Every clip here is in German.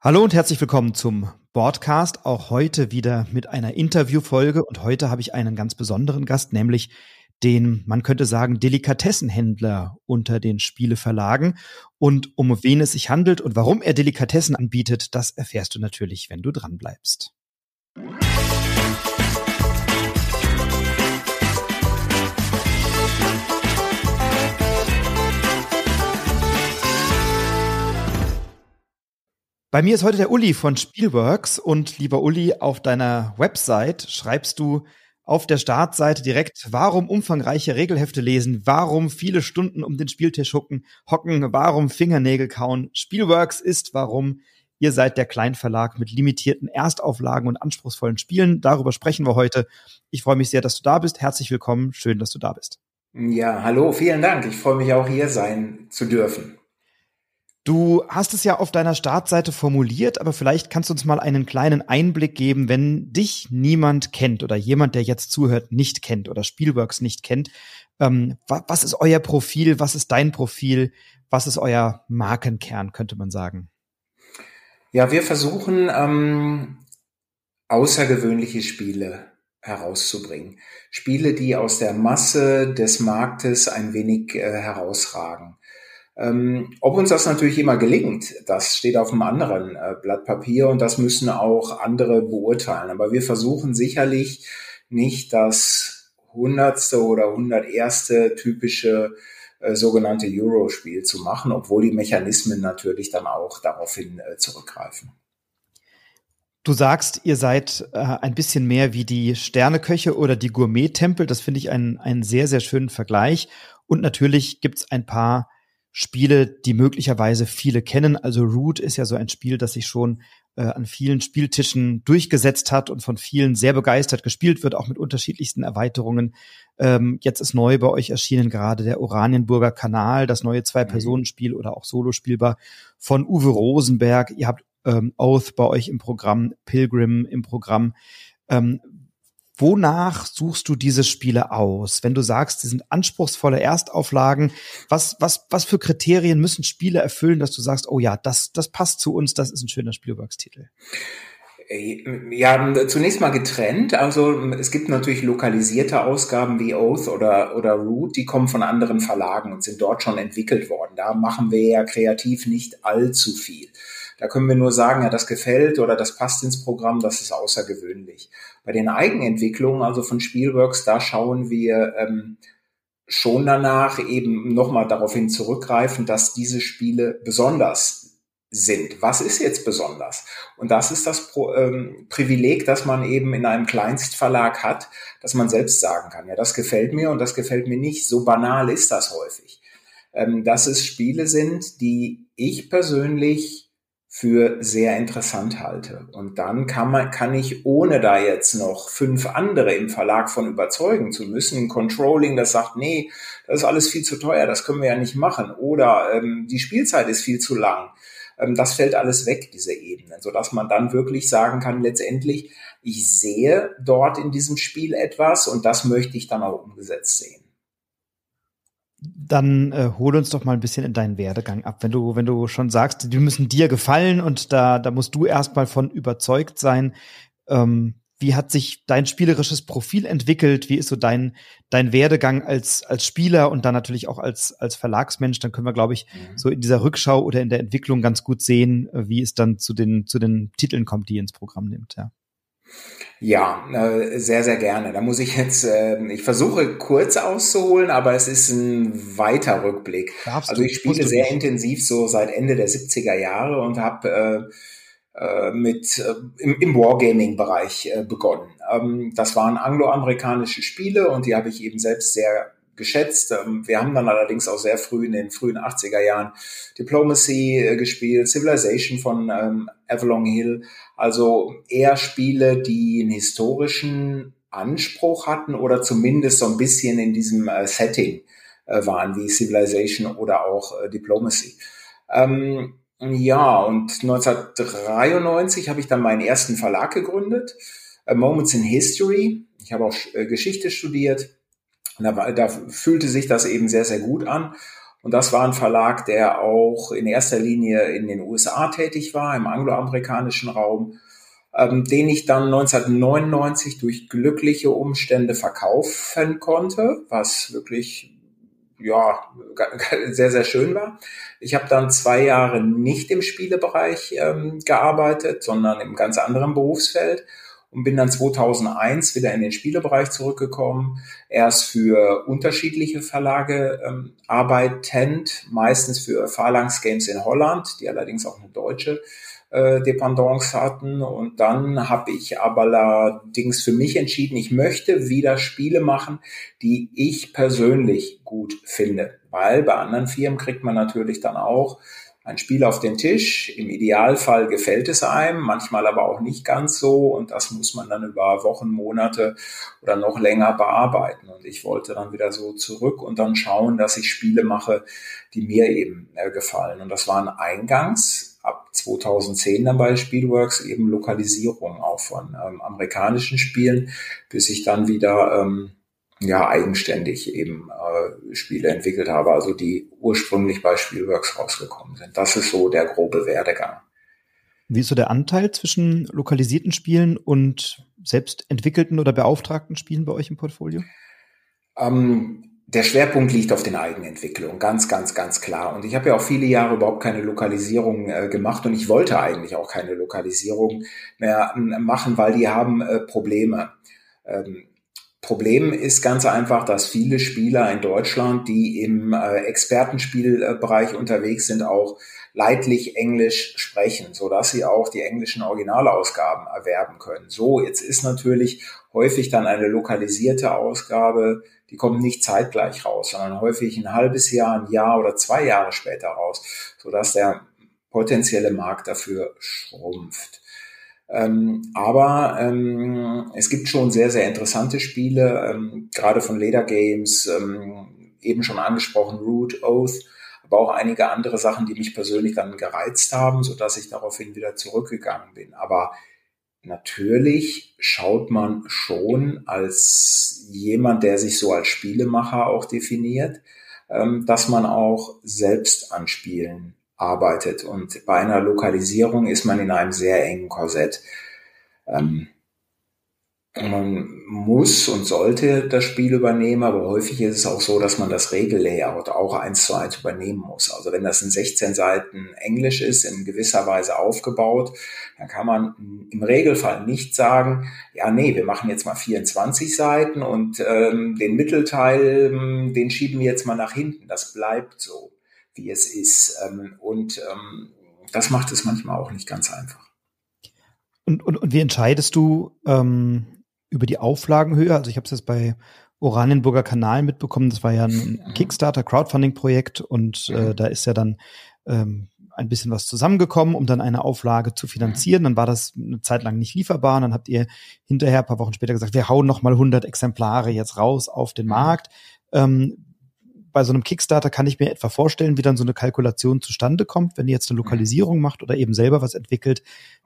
Hallo und herzlich willkommen zum Broadcast. Auch heute wieder mit einer Interviewfolge. Und heute habe ich einen ganz besonderen Gast, nämlich den, man könnte sagen, Delikatessenhändler unter den Spieleverlagen. Und um wen es sich handelt und warum er Delikatessen anbietet, das erfährst du natürlich, wenn du dran bleibst. Bei mir ist heute der Uli von Spielworks und lieber Uli, auf deiner Website schreibst du auf der Startseite direkt, warum umfangreiche Regelhefte lesen, warum viele Stunden um den Spieltisch hocken, hocken, warum Fingernägel kauen. Spielworks ist, warum ihr seid der Kleinverlag mit limitierten Erstauflagen und anspruchsvollen Spielen. Darüber sprechen wir heute. Ich freue mich sehr, dass du da bist. Herzlich willkommen. Schön, dass du da bist. Ja, hallo, vielen Dank. Ich freue mich auch hier sein zu dürfen. Du hast es ja auf deiner Startseite formuliert, aber vielleicht kannst du uns mal einen kleinen Einblick geben, wenn dich niemand kennt oder jemand, der jetzt zuhört, nicht kennt oder Spielworks nicht kennt. Ähm, was ist euer Profil? Was ist dein Profil? Was ist euer Markenkern, könnte man sagen? Ja, wir versuchen ähm, außergewöhnliche Spiele herauszubringen. Spiele, die aus der Masse des Marktes ein wenig äh, herausragen. Ähm, ob uns das natürlich immer gelingt, das steht auf einem anderen äh, Blatt Papier und das müssen auch andere beurteilen. Aber wir versuchen sicherlich nicht das hundertste oder hunderterste typische äh, sogenannte Euro-Spiel zu machen, obwohl die Mechanismen natürlich dann auch daraufhin äh, zurückgreifen. Du sagst, ihr seid äh, ein bisschen mehr wie die Sterneköche oder die Gourmet-Tempel. Das finde ich einen, einen sehr, sehr schönen Vergleich. Und natürlich gibt's ein paar Spiele, die möglicherweise viele kennen. Also Root ist ja so ein Spiel, das sich schon äh, an vielen Spieltischen durchgesetzt hat und von vielen sehr begeistert gespielt wird, auch mit unterschiedlichsten Erweiterungen. Ähm, jetzt ist neu bei euch erschienen gerade der Oranienburger Kanal, das neue Zwei-Personen-Spiel oder auch Solo spielbar von Uwe Rosenberg. Ihr habt ähm, Oath bei euch im Programm, Pilgrim im Programm. Ähm, Wonach suchst du diese Spiele aus? Wenn du sagst, sie sind anspruchsvolle Erstauflagen, was, was, was für Kriterien müssen Spiele erfüllen, dass du sagst, oh ja, das, das passt zu uns, das ist ein schöner Spielworkstitel? Äh, ja, zunächst mal getrennt. Also es gibt natürlich lokalisierte Ausgaben wie Oath oder, oder Root, die kommen von anderen Verlagen und sind dort schon entwickelt worden. Da machen wir ja kreativ nicht allzu viel. Da können wir nur sagen, ja, das gefällt oder das passt ins Programm, das ist außergewöhnlich. Bei den Eigenentwicklungen, also von Spielworks, da schauen wir ähm, schon danach eben nochmal daraufhin zurückgreifen, dass diese Spiele besonders sind. Was ist jetzt besonders? Und das ist das Pro, ähm, Privileg, dass man eben in einem Kleinstverlag hat, dass man selbst sagen kann, ja, das gefällt mir und das gefällt mir nicht. So banal ist das häufig. Ähm, dass es Spiele sind, die ich persönlich für sehr interessant halte. Und dann kann man, kann ich, ohne da jetzt noch fünf andere im Verlag von überzeugen zu müssen, Controlling, das sagt, nee, das ist alles viel zu teuer, das können wir ja nicht machen. Oder ähm, die Spielzeit ist viel zu lang. Ähm, das fällt alles weg, diese Ebenen, sodass man dann wirklich sagen kann, letztendlich, ich sehe dort in diesem Spiel etwas und das möchte ich dann auch umgesetzt sehen dann äh, hol uns doch mal ein bisschen in deinen Werdegang ab. Wenn du, wenn du schon sagst, die müssen dir gefallen und da, da musst du erstmal von überzeugt sein. Ähm, wie hat sich dein spielerisches Profil entwickelt? Wie ist so dein, dein Werdegang als, als Spieler und dann natürlich auch als, als Verlagsmensch? Dann können wir, glaube ich, mhm. so in dieser Rückschau oder in der Entwicklung ganz gut sehen, äh, wie es dann zu den, zu den Titeln kommt, die ihr ins Programm nimmt, ja. Ja, äh, sehr, sehr gerne. Da muss ich jetzt, äh, ich versuche kurz auszuholen, aber es ist ein weiter Rückblick. Darfst also ich spiele sehr nicht. intensiv so seit Ende der 70er Jahre und habe äh, äh, mit äh, im, im Wargaming-Bereich äh, begonnen. Ähm, das waren angloamerikanische Spiele und die habe ich eben selbst sehr geschätzt. Ähm, wir haben dann allerdings auch sehr früh in den frühen 80er Jahren Diplomacy äh, gespielt, Civilization von ähm, Avalon Hill. Also eher Spiele, die einen historischen Anspruch hatten oder zumindest so ein bisschen in diesem äh, Setting äh, waren, wie Civilization oder auch Diplomacy. Ähm, ja, und 1993 habe ich dann meinen ersten Verlag gegründet, Moments in History. Ich habe auch Geschichte studiert und da, da fühlte sich das eben sehr, sehr gut an. Und das war ein Verlag, der auch in erster Linie in den USA tätig war, im angloamerikanischen Raum, ähm, den ich dann 1999 durch glückliche Umstände verkaufen konnte, was wirklich ja, sehr, sehr schön war. Ich habe dann zwei Jahre nicht im Spielebereich ähm, gearbeitet, sondern im ganz anderen Berufsfeld und bin dann 2001 wieder in den Spielebereich zurückgekommen. Erst für unterschiedliche Verlage ähm, arbeitend, meistens für Phalanx Games in Holland, die allerdings auch eine deutsche äh, Dependance hatten. Und dann habe ich aber allerdings für mich entschieden, ich möchte wieder Spiele machen, die ich persönlich gut finde. Weil bei anderen Firmen kriegt man natürlich dann auch ein Spiel auf den Tisch. Im Idealfall gefällt es einem, manchmal aber auch nicht ganz so. Und das muss man dann über Wochen, Monate oder noch länger bearbeiten. Und ich wollte dann wieder so zurück und dann schauen, dass ich Spiele mache, die mir eben äh, gefallen. Und das waren eingangs ab 2010 dann bei Spielworks eben Lokalisierung auch von ähm, amerikanischen Spielen, bis ich dann wieder ähm, ja eigenständig eben äh, Spiele entwickelt habe, also die ursprünglich bei Spielworks rausgekommen sind. Das ist so der grobe Werdegang. Wie ist so der Anteil zwischen lokalisierten Spielen und selbst entwickelten oder beauftragten Spielen bei euch im Portfolio? Ähm, der Schwerpunkt liegt auf den Eigenentwicklungen, ganz, ganz, ganz klar. Und ich habe ja auch viele Jahre überhaupt keine Lokalisierung äh, gemacht und ich wollte eigentlich auch keine Lokalisierung mehr äh, machen, weil die haben äh, Probleme. Ähm, Problem ist ganz einfach, dass viele Spieler in Deutschland, die im äh, Expertenspielbereich unterwegs sind, auch leidlich Englisch sprechen, so dass sie auch die englischen Originalausgaben erwerben können. So, jetzt ist natürlich häufig dann eine lokalisierte Ausgabe die kommen nicht zeitgleich raus, sondern häufig ein halbes Jahr, ein Jahr oder zwei Jahre später raus, sodass der potenzielle Markt dafür schrumpft. Ähm, aber ähm, es gibt schon sehr, sehr interessante Spiele, ähm, gerade von Leder Games, ähm, eben schon angesprochen, Root, Oath, aber auch einige andere Sachen, die mich persönlich dann gereizt haben, sodass ich daraufhin wieder zurückgegangen bin. Aber natürlich schaut man schon als jemand, der sich so als Spielemacher auch definiert, ähm, dass man auch selbst an Spielen arbeitet. Und bei einer Lokalisierung ist man in einem sehr engen Korsett. Ähm, man muss und sollte das Spiel übernehmen, aber häufig ist es auch so, dass man das Regellayout auch eins zu eins übernehmen muss. Also wenn das in 16 Seiten Englisch ist, in gewisser Weise aufgebaut, dann kann man im Regelfall nicht sagen, ja, nee, wir machen jetzt mal 24 Seiten und ähm, den Mittelteil, ähm, den schieben wir jetzt mal nach hinten. Das bleibt so, wie es ist. Ähm, und ähm, das macht es manchmal auch nicht ganz einfach. Und, und, und wie entscheidest du, ähm, über die Auflagenhöhe. Also ich habe es jetzt bei Oranienburger Kanal mitbekommen. Das war ja ein Kickstarter Crowdfunding-Projekt und äh, da ist ja dann ähm, ein bisschen was zusammengekommen, um dann eine Auflage zu finanzieren. Dann war das eine Zeit lang nicht lieferbar. Und dann habt ihr hinterher, ein paar Wochen später gesagt, wir hauen noch mal 100 Exemplare jetzt raus auf den Markt. Ähm, bei so einem Kickstarter kann ich mir etwa vorstellen, wie dann so eine Kalkulation zustande kommt, wenn ihr jetzt eine Lokalisierung macht oder eben selber was entwickelt.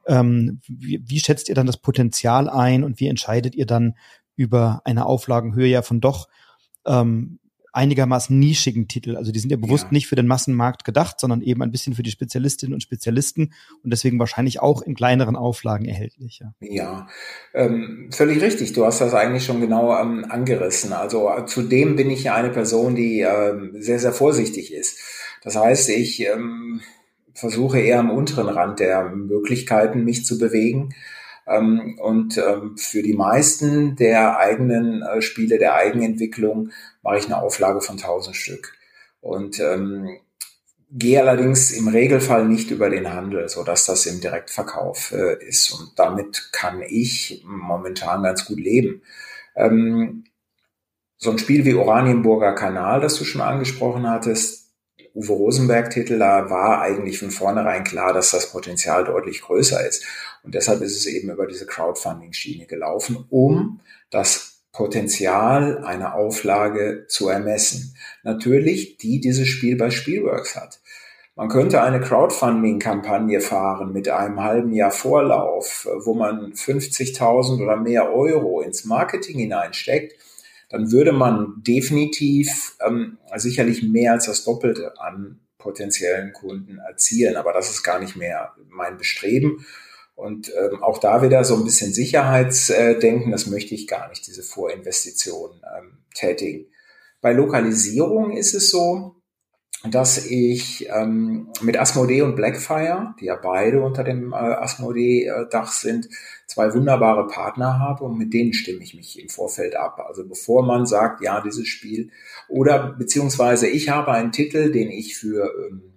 Ähm, wie, wie schätzt ihr dann das Potenzial ein und wie entscheidet ihr dann über eine Auflagenhöhe ja von doch ähm, einigermaßen nischigen Titel. Also die sind ja bewusst ja. nicht für den Massenmarkt gedacht, sondern eben ein bisschen für die Spezialistinnen und Spezialisten und deswegen wahrscheinlich auch in kleineren Auflagen erhältlich. Ja, ja ähm, völlig richtig. Du hast das eigentlich schon genau ähm, angerissen. Also äh, zudem bin ich ja eine Person, die ähm, sehr, sehr vorsichtig ist. Das heißt, ich ähm, versuche eher am unteren Rand der Möglichkeiten, mich zu bewegen. Ähm, und ähm, für die meisten der eigenen äh, Spiele, der Eigenentwicklung, mache ich eine Auflage von 1000 Stück. Und ähm, gehe allerdings im Regelfall nicht über den Handel, so dass das im Direktverkauf äh, ist. Und damit kann ich momentan ganz gut leben. Ähm, so ein Spiel wie Oranienburger Kanal, das du schon angesprochen hattest, Uwe Rosenberg-Titel, da war eigentlich von vornherein klar, dass das Potenzial deutlich größer ist. Und deshalb ist es eben über diese Crowdfunding-Schiene gelaufen, um das Potenzial einer Auflage zu ermessen. Natürlich, die dieses Spiel bei Spielworks hat. Man könnte eine Crowdfunding-Kampagne fahren mit einem halben Jahr Vorlauf, wo man 50.000 oder mehr Euro ins Marketing hineinsteckt dann würde man definitiv ähm, sicherlich mehr als das Doppelte an potenziellen Kunden erzielen. Aber das ist gar nicht mehr mein Bestreben. Und ähm, auch da wieder so ein bisschen Sicherheitsdenken, das möchte ich gar nicht, diese Vorinvestitionen ähm, tätigen. Bei Lokalisierung ist es so, dass ich ähm, mit Asmodee und Blackfire, die ja beide unter dem äh, Asmodee-Dach sind, zwei wunderbare Partner habe und mit denen stimme ich mich im Vorfeld ab. Also bevor man sagt, ja, dieses Spiel oder beziehungsweise ich habe einen Titel, den ich für ähm,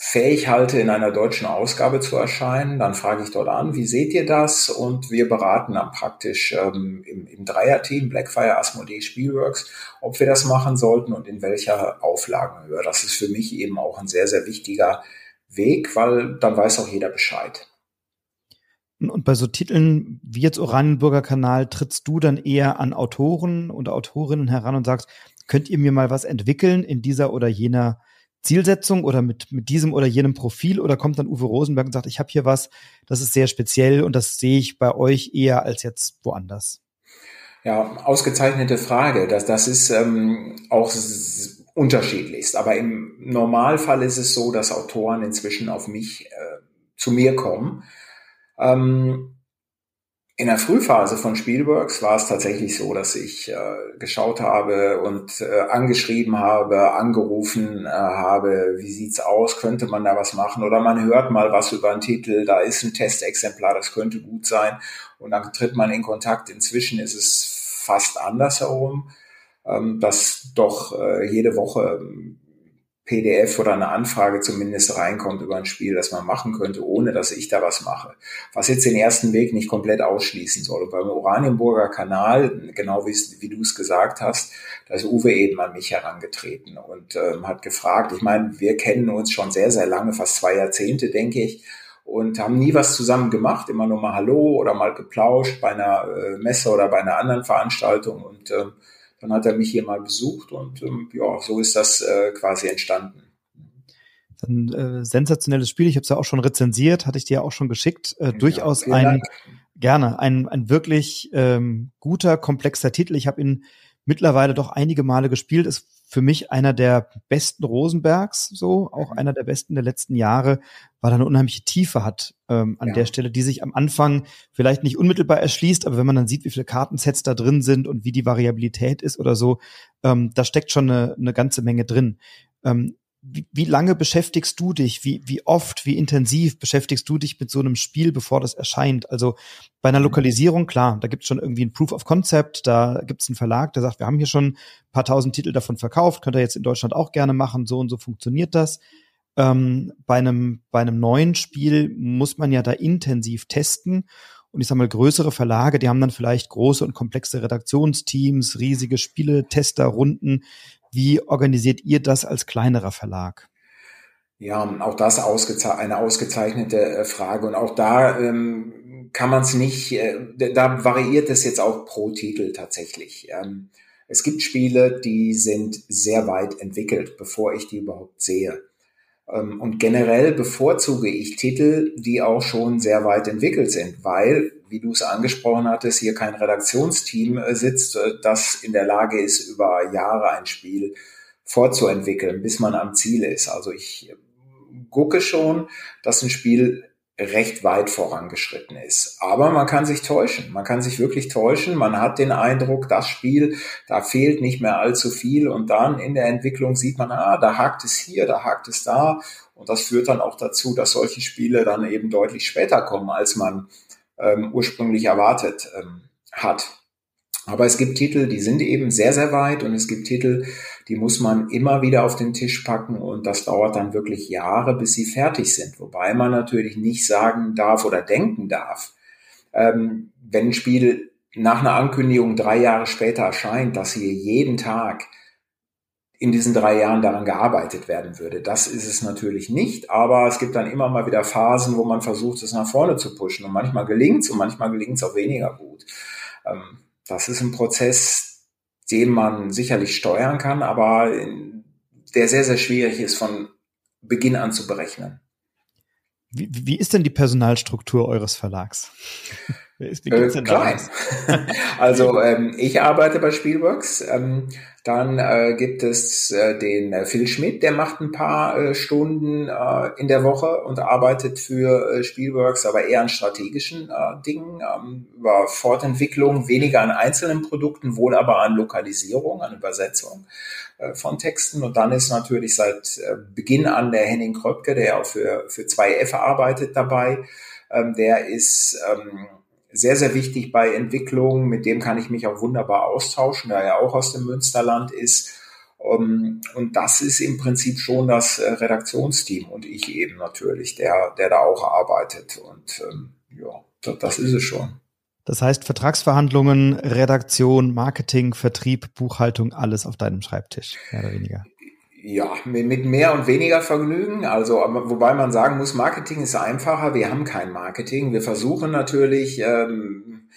fähig halte, in einer deutschen Ausgabe zu erscheinen, dann frage ich dort an, wie seht ihr das? Und wir beraten dann praktisch ähm, im, im Dreierteam Blackfire, Asmodee, Spielworks, ob wir das machen sollten und in welcher Auflagenhöhe. Das ist für mich eben auch ein sehr, sehr wichtiger Weg, weil dann weiß auch jeder Bescheid. Und bei so Titeln wie jetzt Oranienburger Kanal trittst du dann eher an Autoren und Autorinnen heran und sagst, könnt ihr mir mal was entwickeln in dieser oder jener Zielsetzung oder mit, mit diesem oder jenem Profil oder kommt dann Uwe Rosenberg und sagt, ich habe hier was, das ist sehr speziell und das sehe ich bei euch eher als jetzt woanders? Ja, ausgezeichnete Frage. Das, das ist ähm, auch unterschiedlichst. Aber im Normalfall ist es so, dass Autoren inzwischen auf mich äh, zu mir kommen. Ähm, in der Frühphase von Spielworks war es tatsächlich so, dass ich äh, geschaut habe und äh, angeschrieben habe, angerufen äh, habe, wie sieht's aus, könnte man da was machen oder man hört mal was über einen Titel, da ist ein Testexemplar, das könnte gut sein und dann tritt man in Kontakt. Inzwischen ist es fast andersherum, ähm, dass doch äh, jede Woche PDF oder eine Anfrage zumindest reinkommt über ein Spiel, das man machen könnte, ohne dass ich da was mache. Was jetzt den ersten Weg nicht komplett ausschließen soll. Und beim Oranienburger Kanal, genau wie, du es gesagt hast, da ist Uwe eben an mich herangetreten und ähm, hat gefragt. Ich meine, wir kennen uns schon sehr, sehr lange, fast zwei Jahrzehnte, denke ich und haben nie was zusammen gemacht, immer nur mal Hallo oder mal geplauscht bei einer äh, Messe oder bei einer anderen Veranstaltung und ähm, dann hat er mich hier mal besucht und ähm, ja, so ist das äh, quasi entstanden. Ein äh, sensationelles Spiel. Ich habe es ja auch schon rezensiert, hatte ich dir auch schon geschickt. Äh, durchaus ein Dank. gerne ein ein wirklich ähm, guter komplexer Titel. Ich habe ihn mittlerweile doch einige Male gespielt. Ist für mich einer der besten Rosenbergs, so auch mhm. einer der besten der letzten Jahre, weil er eine unheimliche Tiefe hat ähm, an ja. der Stelle, die sich am Anfang vielleicht nicht unmittelbar erschließt, aber wenn man dann sieht, wie viele Kartensets da drin sind und wie die Variabilität ist oder so, ähm, da steckt schon eine, eine ganze Menge drin. Ähm, wie, wie lange beschäftigst du dich? Wie, wie oft, wie intensiv beschäftigst du dich mit so einem Spiel, bevor das erscheint? Also bei einer mhm. Lokalisierung, klar, da gibt es schon irgendwie ein Proof of Concept, da gibt es einen Verlag, der sagt, wir haben hier schon ein paar tausend Titel davon verkauft, könnt ihr jetzt in Deutschland auch gerne machen, so und so funktioniert das. Ähm, bei, einem, bei einem neuen Spiel muss man ja da intensiv testen. Und ich sage mal, größere Verlage, die haben dann vielleicht große und komplexe Redaktionsteams, riesige Spiele, Testerrunden. Wie organisiert ihr das als kleinerer Verlag? Ja, auch das ausgeze eine ausgezeichnete äh, Frage. Und auch da ähm, kann man es nicht, äh, da variiert es jetzt auch pro Titel tatsächlich. Ähm, es gibt Spiele, die sind sehr weit entwickelt, bevor ich die überhaupt sehe. Ähm, und generell bevorzuge ich Titel, die auch schon sehr weit entwickelt sind, weil, wie du es angesprochen hattest, hier kein Redaktionsteam äh, sitzt, äh, das in der Lage ist, über Jahre ein Spiel vorzuentwickeln, bis man am Ziel ist. Also ich gucke schon, dass ein Spiel recht weit vorangeschritten ist. Aber man kann sich täuschen. Man kann sich wirklich täuschen. Man hat den Eindruck, das Spiel, da fehlt nicht mehr allzu viel. Und dann in der Entwicklung sieht man, ah, da hakt es hier, da hakt es da. Und das führt dann auch dazu, dass solche Spiele dann eben deutlich später kommen, als man ähm, ursprünglich erwartet ähm, hat. Aber es gibt Titel, die sind eben sehr, sehr weit und es gibt Titel, die muss man immer wieder auf den Tisch packen und das dauert dann wirklich Jahre, bis sie fertig sind. Wobei man natürlich nicht sagen darf oder denken darf, ähm, wenn ein Spiel nach einer Ankündigung drei Jahre später erscheint, dass hier jeden Tag in diesen drei Jahren daran gearbeitet werden würde. Das ist es natürlich nicht, aber es gibt dann immer mal wieder Phasen, wo man versucht, es nach vorne zu pushen und manchmal gelingt es und manchmal gelingt es auch weniger gut. Ähm, das ist ein Prozess, den man sicherlich steuern kann, aber der sehr, sehr schwierig ist von Beginn an zu berechnen. Wie, wie ist denn die Personalstruktur eures Verlags? Wie äh, klein. also ähm, ich arbeite bei Spielworks. Ähm, dann äh, gibt es äh, den äh, Phil Schmidt, der macht ein paar äh, Stunden äh, in der Woche und arbeitet für äh, Spielworks, aber eher an strategischen äh, Dingen, ähm, über Fortentwicklung, weniger an einzelnen Produkten, wohl aber an Lokalisierung, an Übersetzung äh, von Texten. Und dann ist natürlich seit äh, Beginn an der Henning Kröpke, der ja auch für, für 2F arbeitet dabei. Ähm, der ist ähm, sehr, sehr wichtig bei Entwicklung. Mit dem kann ich mich auch wunderbar austauschen, da er auch aus dem Münsterland ist. Um, und das ist im Prinzip schon das äh, Redaktionsteam und ich eben natürlich, der, der da auch arbeitet. Und ähm, ja, das ist es schon. Das heißt, Vertragsverhandlungen, Redaktion, Marketing, Vertrieb, Buchhaltung, alles auf deinem Schreibtisch, mehr oder weniger. Ja, mit mehr und weniger Vergnügen. Also, wobei man sagen muss, Marketing ist einfacher. Wir haben kein Marketing. Wir versuchen natürlich ähm,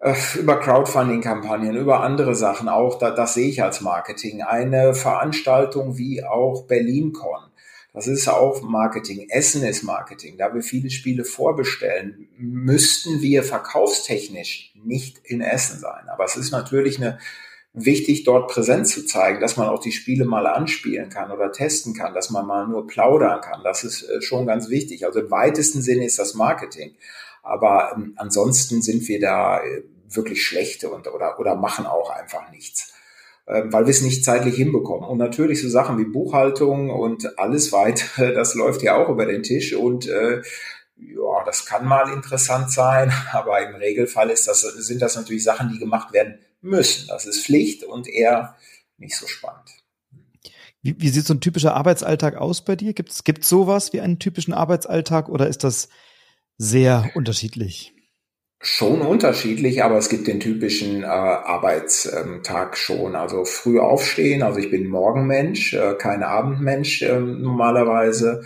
äh, über Crowdfunding-Kampagnen, über andere Sachen auch, da, das sehe ich als Marketing. Eine Veranstaltung wie auch BerlinCon. Das ist auch Marketing. Essen ist Marketing. Da wir viele Spiele vorbestellen, müssten wir verkaufstechnisch nicht in Essen sein. Aber es ist natürlich eine wichtig, dort präsent zu zeigen, dass man auch die Spiele mal anspielen kann oder testen kann, dass man mal nur plaudern kann. Das ist äh, schon ganz wichtig. Also im weitesten Sinne ist das Marketing. Aber ähm, ansonsten sind wir da äh, wirklich schlechte und, oder, oder machen auch einfach nichts, äh, weil wir es nicht zeitlich hinbekommen. Und natürlich so Sachen wie Buchhaltung und alles weitere, das läuft ja auch über den Tisch und äh, ja, das kann mal interessant sein, aber im Regelfall ist das, sind das natürlich Sachen, die gemacht werden müssen. Das ist Pflicht und eher nicht so spannend. Wie, wie sieht so ein typischer Arbeitsalltag aus bei dir? Gibt es sowas wie einen typischen Arbeitsalltag oder ist das sehr unterschiedlich? Schon unterschiedlich, aber es gibt den typischen äh, Arbeitstag schon. Also früh aufstehen, also ich bin Morgenmensch, äh, kein Abendmensch äh, normalerweise.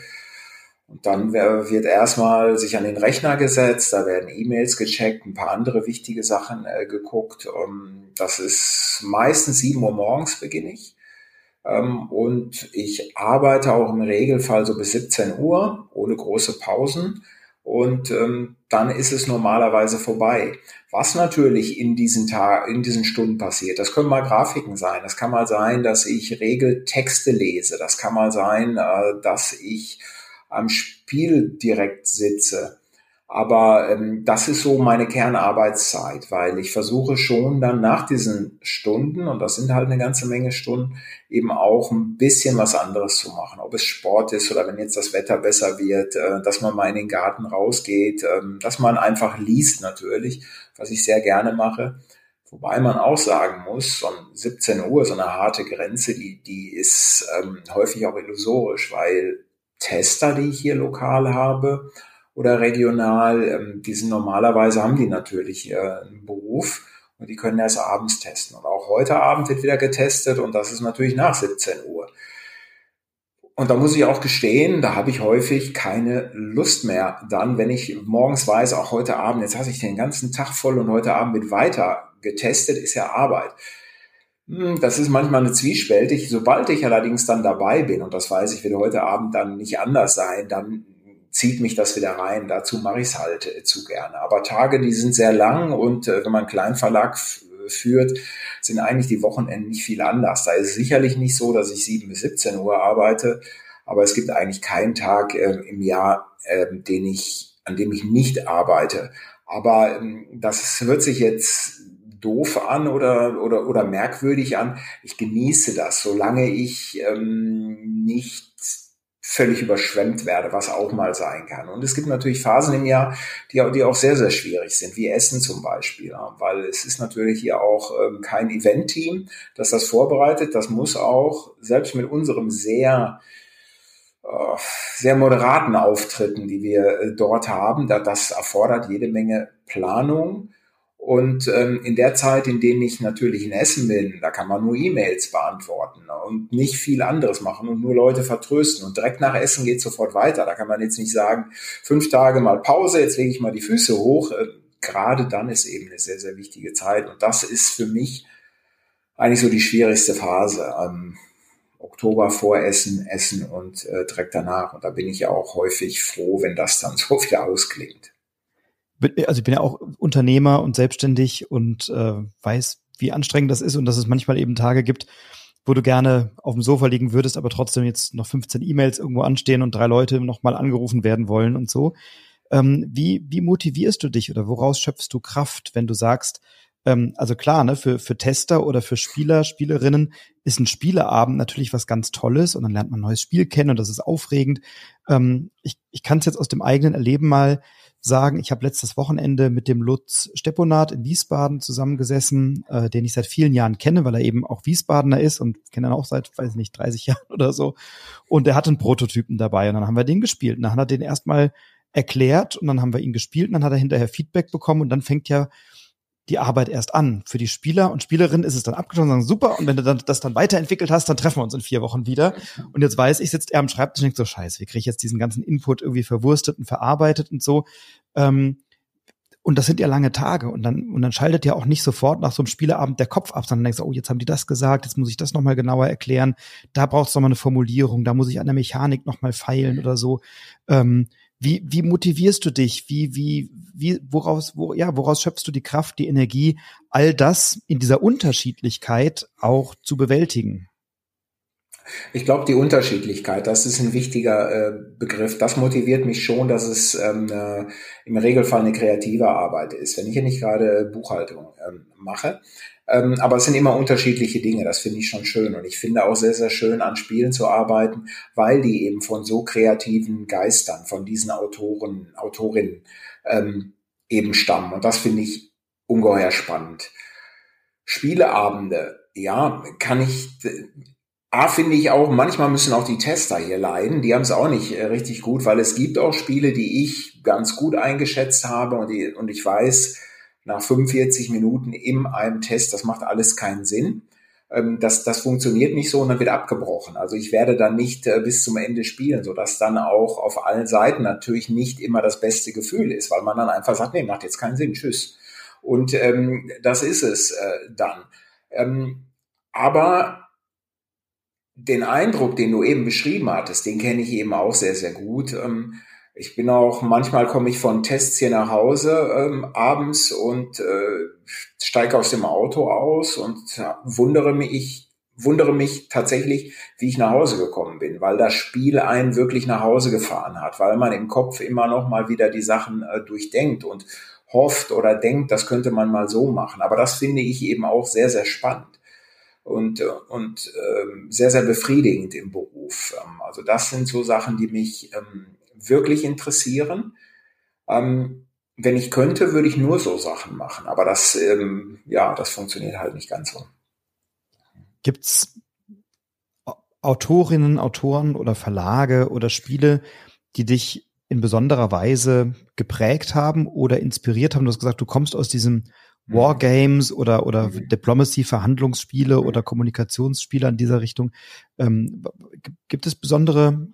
Und dann wird erstmal sich an den Rechner gesetzt, da werden E-Mails gecheckt, ein paar andere wichtige Sachen äh, geguckt. Um, das ist meistens sieben Uhr morgens beginne ich. Ähm, und ich arbeite auch im Regelfall so bis 17 Uhr, ohne große Pausen. Und ähm, dann ist es normalerweise vorbei. Was natürlich in diesen Tag, in diesen Stunden passiert, das können mal Grafiken sein. Das kann mal sein, dass ich Regeltexte lese. Das kann mal sein, äh, dass ich am Spiel direkt sitze. Aber ähm, das ist so meine Kernarbeitszeit, weil ich versuche schon dann nach diesen Stunden, und das sind halt eine ganze Menge Stunden, eben auch ein bisschen was anderes zu machen. Ob es Sport ist oder wenn jetzt das Wetter besser wird, äh, dass man mal in den Garten rausgeht, äh, dass man einfach liest natürlich, was ich sehr gerne mache. Wobei man auch sagen muss, so 17 Uhr, so eine harte Grenze, die, die ist ähm, häufig auch illusorisch, weil Tester, die ich hier lokal habe oder regional, ähm, die sind normalerweise, haben die natürlich äh, einen Beruf und die können erst abends testen. Und auch heute Abend wird wieder getestet und das ist natürlich nach 17 Uhr. Und da muss ich auch gestehen, da habe ich häufig keine Lust mehr dann, wenn ich morgens weiß, auch heute Abend, jetzt habe ich den ganzen Tag voll und heute Abend wird weiter getestet, ist ja Arbeit. Hm, das ist manchmal eine zwiespältig. Sobald ich allerdings dann dabei bin, und das weiß ich, wird heute Abend dann nicht anders sein, dann zieht mich das wieder rein. Dazu mache ich es halt äh, zu gerne. Aber Tage, die sind sehr lang und äh, wenn man einen Kleinverlag führt, sind eigentlich die Wochenenden nicht viel anders. Da ist es sicherlich nicht so, dass ich 7 bis 17 Uhr arbeite, aber es gibt eigentlich keinen Tag äh, im Jahr, äh, den ich, an dem ich nicht arbeite. Aber ähm, das hört sich jetzt doof an oder, oder, oder merkwürdig an. Ich genieße das, solange ich ähm, nicht völlig überschwemmt werde, was auch mal sein kann. Und es gibt natürlich Phasen im Jahr, die, die auch sehr, sehr schwierig sind, wie Essen zum Beispiel, ja, weil es ist natürlich hier auch ähm, kein Event-Team, das das vorbereitet. Das muss auch, selbst mit unserem sehr äh, sehr moderaten Auftritten, die wir äh, dort haben, da das erfordert jede Menge Planung und ähm, in der Zeit, in denen ich natürlich in Essen bin, da kann man nur E-Mails beantworten und nicht viel anderes machen und nur Leute vertrösten. Und direkt nach Essen geht sofort weiter. Da kann man jetzt nicht sagen, fünf Tage mal Pause, jetzt lege ich mal die Füße hoch. Äh, gerade dann ist eben eine sehr, sehr wichtige Zeit. Und das ist für mich eigentlich so die schwierigste Phase. Ähm, Oktober vor Essen, Essen und äh, direkt danach. Und da bin ich ja auch häufig froh, wenn das dann so wieder ausklingt. Also ich bin ja auch Unternehmer und selbstständig und äh, weiß, wie anstrengend das ist und dass es manchmal eben Tage gibt, wo du gerne auf dem Sofa liegen würdest, aber trotzdem jetzt noch 15 E-Mails irgendwo anstehen und drei Leute nochmal angerufen werden wollen und so. Ähm, wie, wie motivierst du dich oder woraus schöpfst du Kraft, wenn du sagst, ähm, also klar, ne, für, für Tester oder für Spieler, Spielerinnen ist ein Spieleabend natürlich was ganz Tolles und dann lernt man ein neues Spiel kennen und das ist aufregend. Ähm, ich ich kann es jetzt aus dem eigenen Erleben mal sagen, ich habe letztes Wochenende mit dem Lutz Stepponat in Wiesbaden zusammengesessen, äh, den ich seit vielen Jahren kenne, weil er eben auch Wiesbadener ist und kenne ihn auch seit, weiß nicht, 30 Jahren oder so. Und er hatte einen Prototypen dabei und dann haben wir den gespielt. Und dann hat er den erstmal erklärt und dann haben wir ihn gespielt und dann hat er hinterher Feedback bekommen und dann fängt ja die Arbeit erst an. Für die Spieler und Spielerinnen ist es dann abgeschlossen, sagen super, und wenn du dann, das dann weiterentwickelt hast, dann treffen wir uns in vier Wochen wieder. Und jetzt weiß ich, sitzt er am Schreibtisch und denkt so, scheiße, wie kriege ich jetzt diesen ganzen Input irgendwie verwurstet und verarbeitet und so. Ähm, und das sind ja lange Tage und dann, und dann schaltet ja auch nicht sofort nach so einem Spieleabend der Kopf ab, sondern denkst, du, oh, jetzt haben die das gesagt, jetzt muss ich das nochmal genauer erklären, da braucht es nochmal eine Formulierung, da muss ich an der Mechanik nochmal feilen oder so. Ähm, wie, wie motivierst du dich? Wie, wie, wie, woraus, wo, ja, woraus schöpfst du die Kraft, die Energie, all das in dieser Unterschiedlichkeit auch zu bewältigen? Ich glaube, die Unterschiedlichkeit, das ist ein wichtiger äh, Begriff. Das motiviert mich schon, dass es ähm, äh, im Regelfall eine kreative Arbeit ist. Wenn ich hier nicht gerade Buchhaltung ähm, mache, ähm, aber es sind immer unterschiedliche Dinge, das finde ich schon schön. Und ich finde auch sehr, sehr schön, an Spielen zu arbeiten, weil die eben von so kreativen Geistern, von diesen Autoren, Autorinnen ähm, eben stammen. Und das finde ich ungeheuer spannend. Spieleabende, ja, kann ich, A, finde ich auch, manchmal müssen auch die Tester hier leiden. Die haben es auch nicht äh, richtig gut, weil es gibt auch Spiele, die ich ganz gut eingeschätzt habe und, die, und ich weiß, nach 45 Minuten in einem Test, das macht alles keinen Sinn. Ähm, das, das funktioniert nicht so und dann wird abgebrochen. Also ich werde dann nicht äh, bis zum Ende spielen, sodass dann auch auf allen Seiten natürlich nicht immer das beste Gefühl ist, weil man dann einfach sagt, nee, macht jetzt keinen Sinn, tschüss. Und ähm, das ist es äh, dann. Ähm, aber den Eindruck, den du eben beschrieben hattest, den kenne ich eben auch sehr, sehr gut. Ähm, ich bin auch, manchmal komme ich von Tests hier nach Hause ähm, abends und äh, steige aus dem Auto aus und wundere mich, wundere mich tatsächlich, wie ich nach Hause gekommen bin, weil das Spiel einen wirklich nach Hause gefahren hat, weil man im Kopf immer noch mal wieder die Sachen äh, durchdenkt und hofft oder denkt, das könnte man mal so machen. Aber das finde ich eben auch sehr, sehr spannend und, und ähm, sehr, sehr befriedigend im Beruf. Ähm, also das sind so Sachen, die mich ähm, wirklich interessieren. Ähm, wenn ich könnte, würde ich nur so Sachen machen, aber das, ähm, ja, das funktioniert halt nicht ganz so. Gibt's Autorinnen, Autoren oder Verlage oder Spiele, die dich in besonderer Weise geprägt haben oder inspiriert haben? Du hast gesagt, du kommst aus diesem. Wargames oder, oder mhm. Diplomacy-Verhandlungsspiele mhm. oder Kommunikationsspiele in dieser Richtung. Ähm, gibt es besondere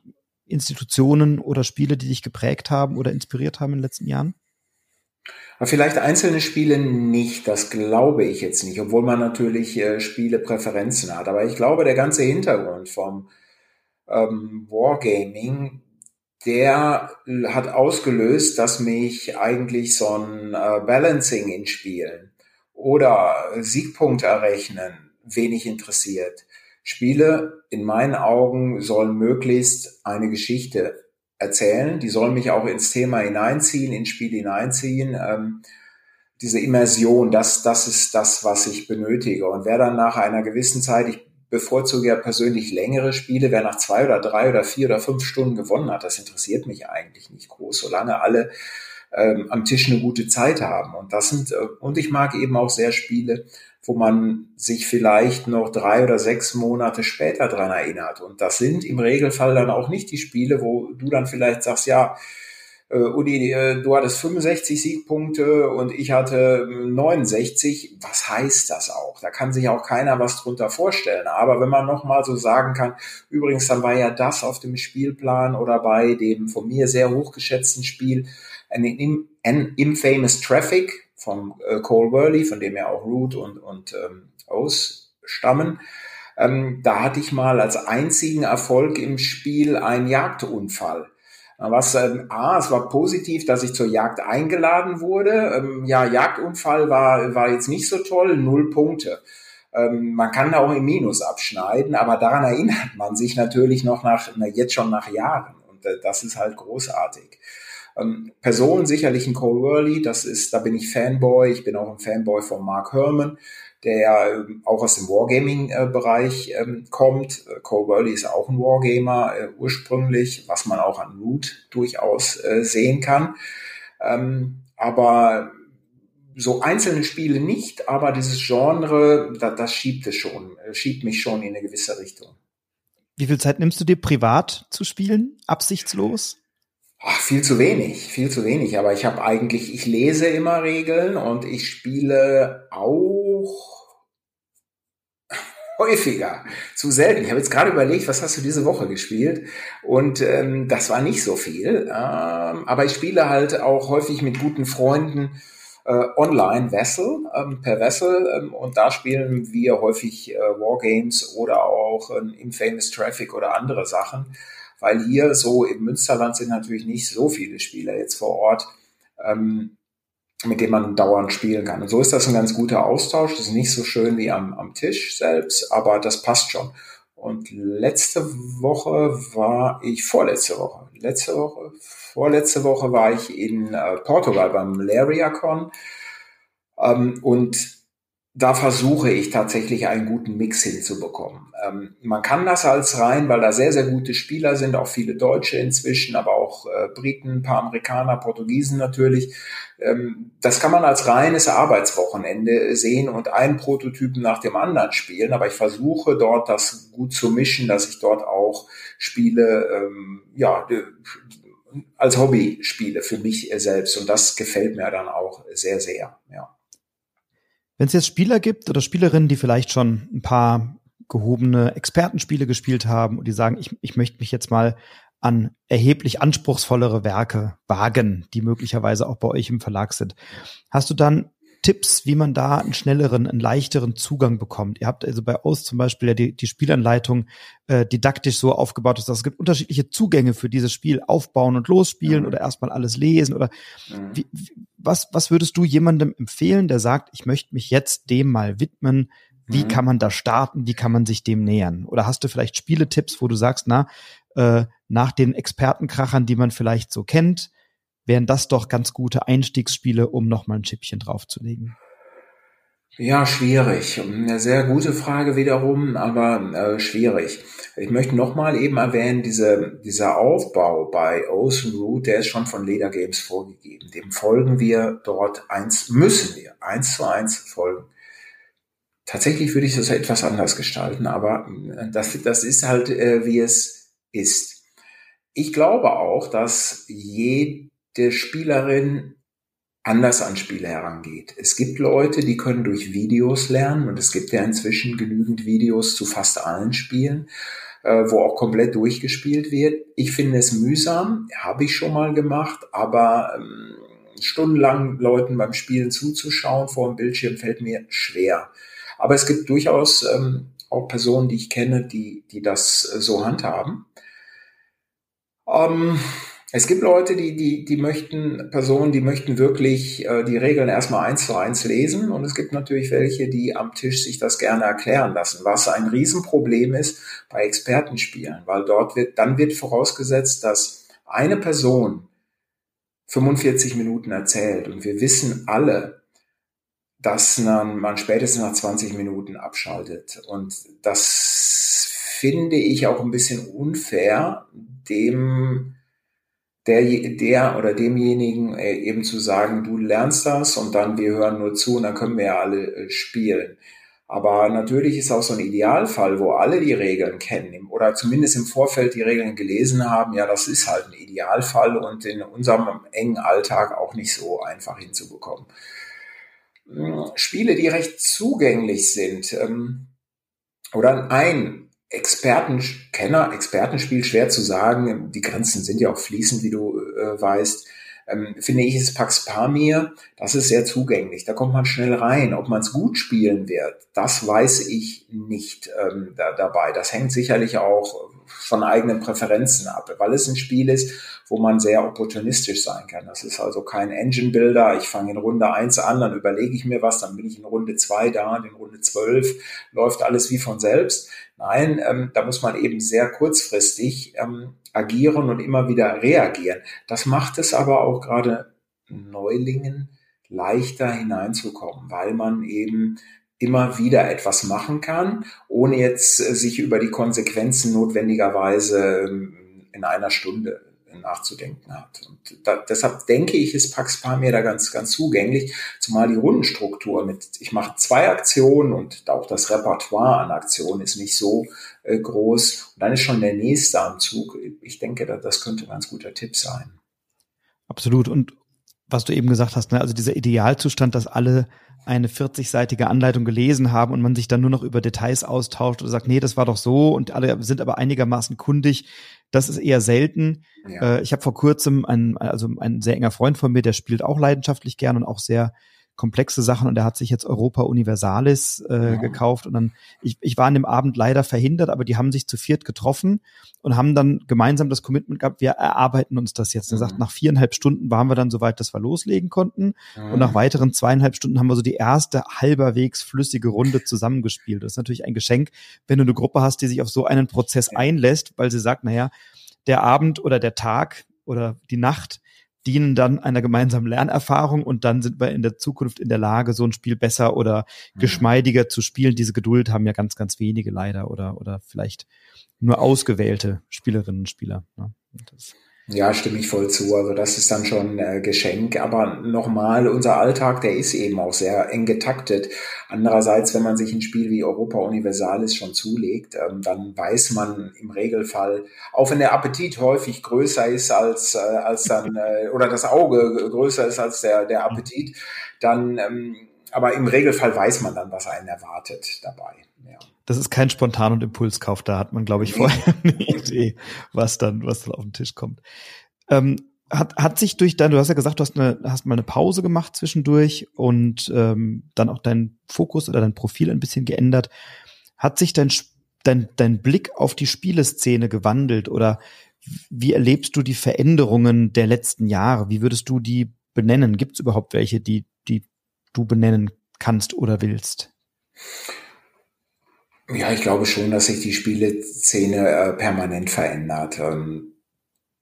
Institutionen oder Spiele, die dich geprägt haben oder inspiriert haben in den letzten Jahren? Vielleicht einzelne Spiele nicht, das glaube ich jetzt nicht, obwohl man natürlich äh, Spielepräferenzen hat. Aber ich glaube, der ganze Hintergrund vom ähm, Wargaming, der hat ausgelöst, dass mich eigentlich so ein äh, Balancing in Spielen oder Siegpunkte errechnen wenig interessiert. Spiele in meinen Augen sollen möglichst eine Geschichte erzählen. Die sollen mich auch ins Thema hineinziehen, ins Spiel hineinziehen. Ähm, diese Immersion, das, das ist das, was ich benötige. Und wer dann nach einer gewissen Zeit, ich bevorzuge ja persönlich längere Spiele, wer nach zwei oder drei oder vier oder fünf Stunden gewonnen hat, das interessiert mich eigentlich nicht groß, solange alle ähm, am Tisch eine gute Zeit haben. Und das sind, äh, und ich mag eben auch sehr Spiele, wo man sich vielleicht noch drei oder sechs Monate später dran erinnert. Und das sind im Regelfall dann auch nicht die Spiele, wo du dann vielleicht sagst, ja, äh, Udi, äh, du hattest 65 Siegpunkte und ich hatte 69. Was heißt das auch? Da kann sich auch keiner was drunter vorstellen. Aber wenn man nochmal so sagen kann, übrigens, dann war ja das auf dem Spielplan oder bei dem von mir sehr hochgeschätzten Spiel ein, ein Infamous Traffic, vom äh, Cole Worley, von dem ja auch Root und, und ähm, O's stammen. Ähm, da hatte ich mal als einzigen Erfolg im Spiel einen Jagdunfall. Was, ähm, A, es war positiv, dass ich zur Jagd eingeladen wurde. Ähm, ja, Jagdunfall war, war jetzt nicht so toll, null Punkte. Ähm, man kann da auch im Minus abschneiden, aber daran erinnert man sich natürlich noch nach, na, jetzt schon nach Jahren. Und äh, das ist halt großartig. Ähm, Personen sicherlich ein Cole Worley, das ist, da bin ich Fanboy. Ich bin auch ein Fanboy von Mark Herman der ja ähm, auch aus dem Wargaming-Bereich ähm, kommt. Äh, Cole Burley ist auch ein Wargamer äh, ursprünglich, was man auch an Root durchaus äh, sehen kann. Ähm, aber so einzelne Spiele nicht, aber dieses Genre, da, das schiebt es schon, schiebt mich schon in eine gewisse Richtung. Wie viel Zeit nimmst du dir privat zu spielen? Absichtslos? Ach, viel zu wenig, viel zu wenig. Aber ich habe eigentlich, ich lese immer Regeln und ich spiele auch häufiger, zu selten. Ich habe jetzt gerade überlegt, was hast du diese Woche gespielt? Und ähm, das war nicht so viel. Ähm, aber ich spiele halt auch häufig mit guten Freunden äh, online Vessel, ähm, per Vessel. Ähm, und da spielen wir häufig äh, Wargames oder auch äh, Infamous Traffic oder andere Sachen weil hier so im Münsterland sind natürlich nicht so viele Spieler jetzt vor Ort, ähm, mit denen man dauernd spielen kann. Und so ist das ein ganz guter Austausch. Das ist nicht so schön wie am, am Tisch selbst, aber das passt schon. Und letzte Woche war ich, vorletzte Woche, letzte Woche, vorletzte Woche war ich in äh, Portugal beim Lariacon. Ähm, und da versuche ich tatsächlich einen guten Mix hinzubekommen. Ähm, man kann das als rein, weil da sehr, sehr gute Spieler sind, auch viele Deutsche inzwischen, aber auch äh, Briten, ein paar Amerikaner, Portugiesen natürlich. Ähm, das kann man als reines Arbeitswochenende sehen und einen Prototypen nach dem anderen spielen. Aber ich versuche dort das gut zu mischen, dass ich dort auch Spiele, ähm, ja, als Hobby spiele für mich selbst. Und das gefällt mir dann auch sehr, sehr, ja. Wenn es jetzt Spieler gibt oder Spielerinnen, die vielleicht schon ein paar gehobene Expertenspiele gespielt haben und die sagen, ich, ich möchte mich jetzt mal an erheblich anspruchsvollere Werke wagen, die möglicherweise auch bei euch im Verlag sind. Hast du dann Tipps, wie man da einen schnelleren, einen leichteren Zugang bekommt? Ihr habt also bei uns zum Beispiel ja die, die Spielanleitung äh, didaktisch so aufgebaut, dass es gibt unterschiedliche Zugänge für dieses Spiel, aufbauen und losspielen mhm. oder erstmal alles lesen oder mhm. wie, was, was würdest du jemandem empfehlen, der sagt, ich möchte mich jetzt dem mal widmen? Wie mhm. kann man da starten? Wie kann man sich dem nähern? Oder hast du vielleicht Spieletipps, wo du sagst, na, äh, nach den Expertenkrachern, die man vielleicht so kennt, wären das doch ganz gute Einstiegsspiele, um nochmal ein Chippchen draufzulegen? Ja, schwierig. Eine sehr gute Frage wiederum, aber äh, schwierig. Ich möchte nochmal eben erwähnen, diese, dieser Aufbau bei Ocean Root, der ist schon von Leder Games vorgegeben. Dem folgen wir dort eins, müssen wir eins zu eins folgen. Tatsächlich würde ich das etwas anders gestalten, aber äh, das, das ist halt, äh, wie es ist. Ich glaube auch, dass jede Spielerin anders an Spiele herangeht. Es gibt Leute, die können durch Videos lernen und es gibt ja inzwischen genügend Videos zu fast allen Spielen, äh, wo auch komplett durchgespielt wird. Ich finde es mühsam, habe ich schon mal gemacht, aber ähm, stundenlang Leuten beim Spielen zuzuschauen vor dem Bildschirm fällt mir schwer. Aber es gibt durchaus ähm, auch Personen, die ich kenne, die, die das äh, so handhaben. Ähm, es gibt Leute, die, die, die möchten, Personen, die möchten wirklich äh, die Regeln erstmal eins zu eins lesen. Und es gibt natürlich welche, die am Tisch sich das gerne erklären lassen, was ein Riesenproblem ist bei Expertenspielen, weil dort wird, dann wird vorausgesetzt, dass eine Person 45 Minuten erzählt. Und wir wissen alle, dass man, man spätestens nach 20 Minuten abschaltet. Und das finde ich auch ein bisschen unfair, dem der, der oder demjenigen äh, eben zu sagen, du lernst das und dann wir hören nur zu und dann können wir ja alle äh, spielen. Aber natürlich ist auch so ein Idealfall, wo alle die Regeln kennen oder zumindest im Vorfeld die Regeln gelesen haben. Ja, das ist halt ein Idealfall und in unserem engen Alltag auch nicht so einfach hinzubekommen. Hm, Spiele, die recht zugänglich sind ähm, oder ein Expertenkenner, Expertenspiel schwer zu sagen. Die Grenzen sind ja auch fließend, wie du äh, weißt. Ähm, finde ich, ist Pax Pamir, das ist sehr zugänglich. Da kommt man schnell rein. Ob man es gut spielen wird, das weiß ich nicht ähm, da, dabei. Das hängt sicherlich auch von eigenen Präferenzen ab, weil es ein Spiel ist, wo man sehr opportunistisch sein kann. Das ist also kein Engine Builder. Ich fange in Runde eins an, dann überlege ich mir was, dann bin ich in Runde zwei da, in Runde zwölf läuft alles wie von selbst. Nein, ähm, da muss man eben sehr kurzfristig ähm, agieren und immer wieder reagieren. Das macht es aber auch gerade Neulingen leichter hineinzukommen, weil man eben immer wieder etwas machen kann, ohne jetzt äh, sich über die Konsequenzen notwendigerweise ähm, in einer Stunde nachzudenken hat. Und da, deshalb denke ich, ist Pax Pamir da ganz, ganz zugänglich, zumal die Rundenstruktur mit, ich mache zwei Aktionen und auch das Repertoire an Aktionen ist nicht so äh, groß. Und dann ist schon der nächste am Zug. Ich denke, das könnte ein ganz guter Tipp sein. Absolut. Und was du eben gesagt hast, ne, also dieser Idealzustand, dass alle eine 40-seitige Anleitung gelesen haben und man sich dann nur noch über Details austauscht oder sagt, nee, das war doch so und alle sind aber einigermaßen kundig. Das ist eher selten. Ja. Äh, ich habe vor kurzem einen, also ein sehr enger Freund von mir, der spielt auch leidenschaftlich gern und auch sehr komplexe Sachen und er hat sich jetzt Europa Universalis äh, ja. gekauft und dann ich, ich war an dem Abend leider verhindert, aber die haben sich zu viert getroffen und haben dann gemeinsam das Commitment gehabt, wir erarbeiten uns das jetzt. Mhm. Er sagt, nach viereinhalb Stunden waren wir dann soweit, dass wir loslegen konnten mhm. und nach weiteren zweieinhalb Stunden haben wir so die erste halberwegs flüssige Runde zusammengespielt. Das ist natürlich ein Geschenk, wenn du eine Gruppe hast, die sich auf so einen Prozess einlässt, weil sie sagt, naja, der Abend oder der Tag oder die Nacht dienen dann einer gemeinsamen Lernerfahrung und dann sind wir in der Zukunft in der Lage, so ein Spiel besser oder mhm. geschmeidiger zu spielen. Diese Geduld haben ja ganz, ganz wenige leider oder, oder vielleicht nur ausgewählte Spielerinnen und Spieler. Ne? Das ja, stimme ich voll zu. Also das ist dann schon äh, Geschenk. Aber nochmal, unser Alltag, der ist eben auch sehr eng getaktet. Andererseits, wenn man sich ein Spiel wie Europa Universalis schon zulegt, ähm, dann weiß man im Regelfall, auch wenn der Appetit häufig größer ist als, äh, als dann, äh, oder das Auge größer ist als der, der Appetit, dann, ähm, aber im Regelfall weiß man dann, was einen erwartet dabei. Das ist kein Spontan- und Impulskauf. Da hat man, glaube ich, vorher eine Idee, was dann, was dann auf den Tisch kommt. Ähm, hat, hat sich durch dein, du hast ja gesagt, du hast, eine, hast mal eine Pause gemacht zwischendurch und ähm, dann auch dein Fokus oder dein Profil ein bisschen geändert. Hat sich dein, dein, dein Blick auf die Spieleszene gewandelt oder wie erlebst du die Veränderungen der letzten Jahre? Wie würdest du die benennen? Gibt es überhaupt welche, die, die du benennen kannst oder willst? Ja, ich glaube schon, dass sich die Spieleszene äh, permanent verändert. Ähm,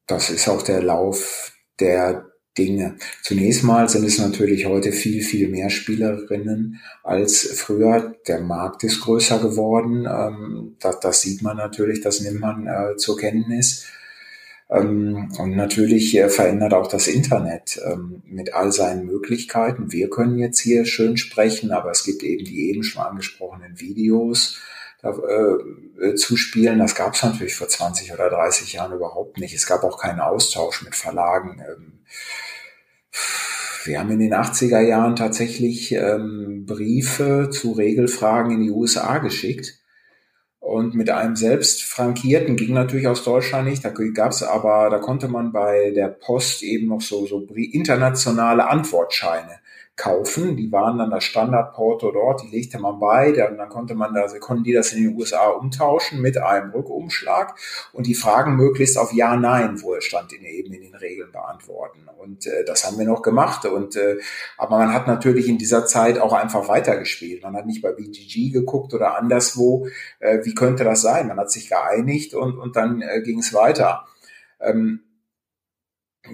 das ist auch der Lauf der Dinge. Zunächst mal sind es natürlich heute viel, viel mehr Spielerinnen als früher. Der Markt ist größer geworden. Ähm, das, das, sieht man natürlich, das nimmt man äh, zur Kenntnis. Ähm, und natürlich äh, verändert auch das Internet ähm, mit all seinen Möglichkeiten. Wir können jetzt hier schön sprechen, aber es gibt eben die eben schon angesprochenen Videos äh, zu spielen. Das gab es natürlich vor 20 oder 30 Jahren überhaupt nicht. Es gab auch keinen Austausch mit Verlagen. Ähm, wir haben in den 80er Jahren tatsächlich ähm, Briefe zu Regelfragen in die USA geschickt. Und mit einem selbst frankierten ging natürlich aus Deutschland nicht. Da gab es aber, da konnte man bei der Post eben noch so, so internationale Antwortscheine kaufen. Die waren dann das Standardporto dort, die legte man bei, dann, dann konnte man da, konnten die das in den USA umtauschen mit einem Rückumschlag und die Fragen möglichst auf Ja, Nein Wohlstand in, eben in den Regeln beantworten. Und äh, das haben wir noch gemacht. Und äh, aber man hat natürlich in dieser Zeit auch einfach weitergespielt. Man hat nicht bei BGG geguckt oder anderswo, äh, wie könnte das sein? Man hat sich geeinigt und, und dann äh, ging es weiter. Ähm,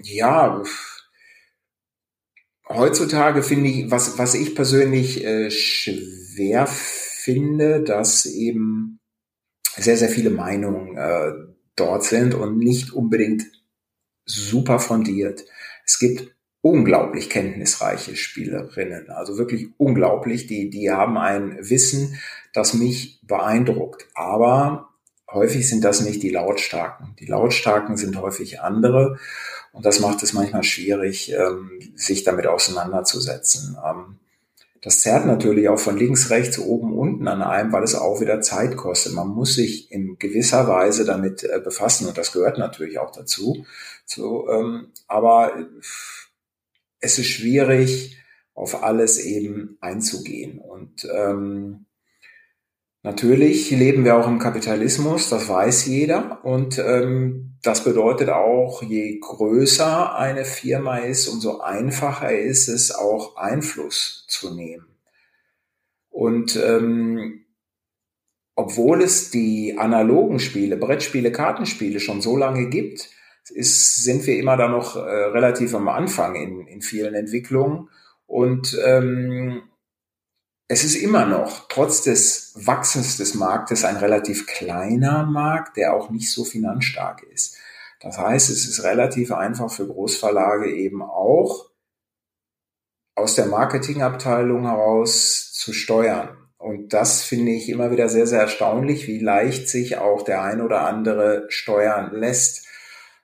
ja, heutzutage finde ich, was, was ich persönlich äh, schwer finde, dass eben sehr, sehr viele Meinungen äh, dort sind und nicht unbedingt super fundiert. Es gibt unglaublich kenntnisreiche Spielerinnen, also wirklich unglaublich, die, die haben ein Wissen, das mich beeindruckt. Aber häufig sind das nicht die Lautstarken. Die Lautstarken sind häufig andere. Und das macht es manchmal schwierig, ähm, sich damit auseinanderzusetzen. Ähm, das zerrt natürlich auch von links, rechts, oben, unten an einem, weil es auch wieder Zeit kostet. Man muss sich in gewisser Weise damit äh, befassen und das gehört natürlich auch dazu. So, ähm, aber es ist schwierig, auf alles eben einzugehen. Und ähm, Natürlich leben wir auch im Kapitalismus, das weiß jeder. Und ähm, das bedeutet auch, je größer eine Firma ist, umso einfacher ist es auch Einfluss zu nehmen. Und ähm, obwohl es die analogen Spiele, Brettspiele, Kartenspiele schon so lange gibt, ist, sind wir immer da noch äh, relativ am Anfang in, in vielen Entwicklungen. Und ähm, es ist immer noch, trotz des Wachsens des Marktes, ein relativ kleiner Markt, der auch nicht so finanzstark ist. Das heißt, es ist relativ einfach für Großverlage eben auch aus der Marketingabteilung heraus zu steuern. Und das finde ich immer wieder sehr, sehr erstaunlich, wie leicht sich auch der ein oder andere steuern lässt.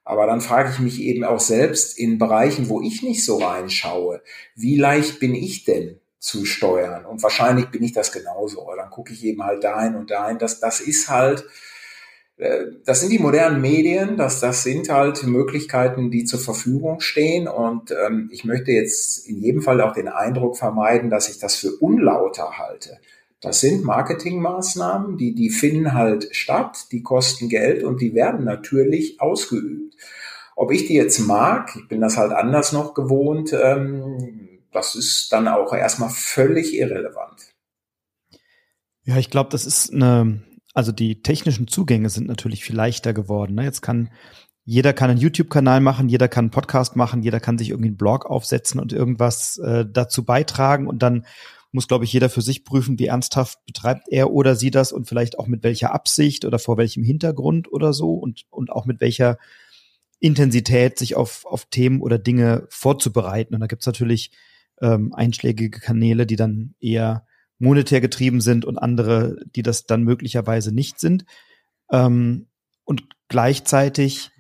Aber dann frage ich mich eben auch selbst in Bereichen, wo ich nicht so reinschaue, wie leicht bin ich denn zu steuern. Und wahrscheinlich bin ich das genauso. Dann gucke ich eben halt dahin und dahin. Das, das ist halt, äh, das sind die modernen Medien, das, das sind halt Möglichkeiten, die zur Verfügung stehen. Und ähm, ich möchte jetzt in jedem Fall auch den Eindruck vermeiden, dass ich das für unlauter halte. Das sind Marketingmaßnahmen, die, die finden halt statt, die kosten Geld und die werden natürlich ausgeübt. Ob ich die jetzt mag, ich bin das halt anders noch gewohnt, ähm, das ist dann auch erstmal völlig irrelevant. Ja, ich glaube, das ist eine, also die technischen Zugänge sind natürlich viel leichter geworden. Ne? Jetzt kann jeder kann einen YouTube-Kanal machen, jeder kann einen Podcast machen, jeder kann sich irgendwie einen Blog aufsetzen und irgendwas äh, dazu beitragen und dann muss, glaube ich, jeder für sich prüfen, wie ernsthaft betreibt er oder sie das und vielleicht auch mit welcher Absicht oder vor welchem Hintergrund oder so und, und auch mit welcher Intensität sich auf, auf Themen oder Dinge vorzubereiten. Und da gibt's natürlich ähm, einschlägige Kanäle, die dann eher monetär getrieben sind und andere, die das dann möglicherweise nicht sind. Ähm, und gleichzeitig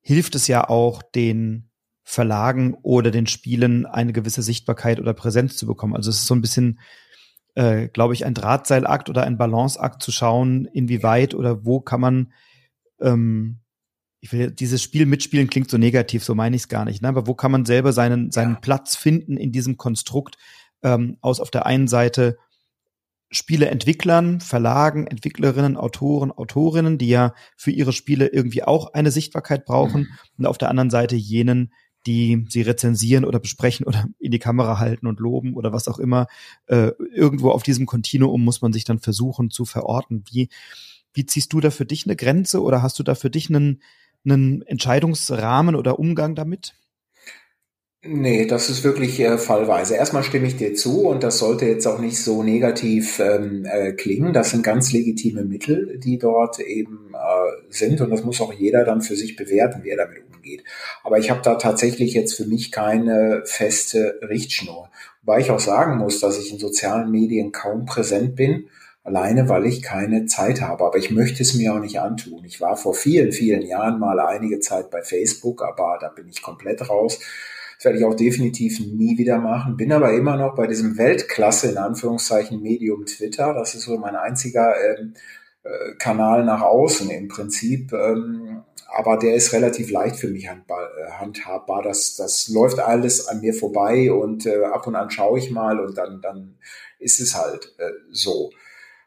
hilft es ja auch den Verlagen oder den Spielen eine gewisse Sichtbarkeit oder Präsenz zu bekommen. Also es ist so ein bisschen, äh, glaube ich, ein Drahtseilakt oder ein Balanceakt zu schauen, inwieweit oder wo kann man ähm, ich will dieses Spiel mitspielen klingt so negativ, so meine ich es gar nicht. Ne? Aber wo kann man selber seinen, seinen ja. Platz finden in diesem Konstrukt ähm, aus auf der einen Seite Spieleentwicklern, Verlagen, Entwicklerinnen, Autoren, Autorinnen, die ja für ihre Spiele irgendwie auch eine Sichtbarkeit brauchen. Mhm. Und auf der anderen Seite jenen, die sie rezensieren oder besprechen oder in die Kamera halten und loben oder was auch immer. Äh, irgendwo auf diesem Kontinuum muss man sich dann versuchen zu verorten. Wie, wie ziehst du da für dich eine Grenze oder hast du da für dich einen, einen Entscheidungsrahmen oder Umgang damit? Nee, das ist wirklich äh, fallweise. Erstmal stimme ich dir zu und das sollte jetzt auch nicht so negativ ähm, äh, klingen. Das sind ganz legitime Mittel, die dort eben äh, sind und das muss auch jeder dann für sich bewerten, wie er damit umgeht. Aber ich habe da tatsächlich jetzt für mich keine feste Richtschnur. Wobei ich auch sagen muss, dass ich in sozialen Medien kaum präsent bin alleine weil ich keine Zeit habe. Aber ich möchte es mir auch nicht antun. Ich war vor vielen, vielen Jahren mal einige Zeit bei Facebook, aber da bin ich komplett raus. Das werde ich auch definitiv nie wieder machen. Bin aber immer noch bei diesem Weltklasse, in Anführungszeichen, Medium Twitter. Das ist so mein einziger ähm, äh, Kanal nach außen im Prinzip. Ähm, aber der ist relativ leicht für mich äh, handhabbar. Das, das läuft alles an mir vorbei und äh, ab und an schaue ich mal und dann, dann ist es halt äh, so.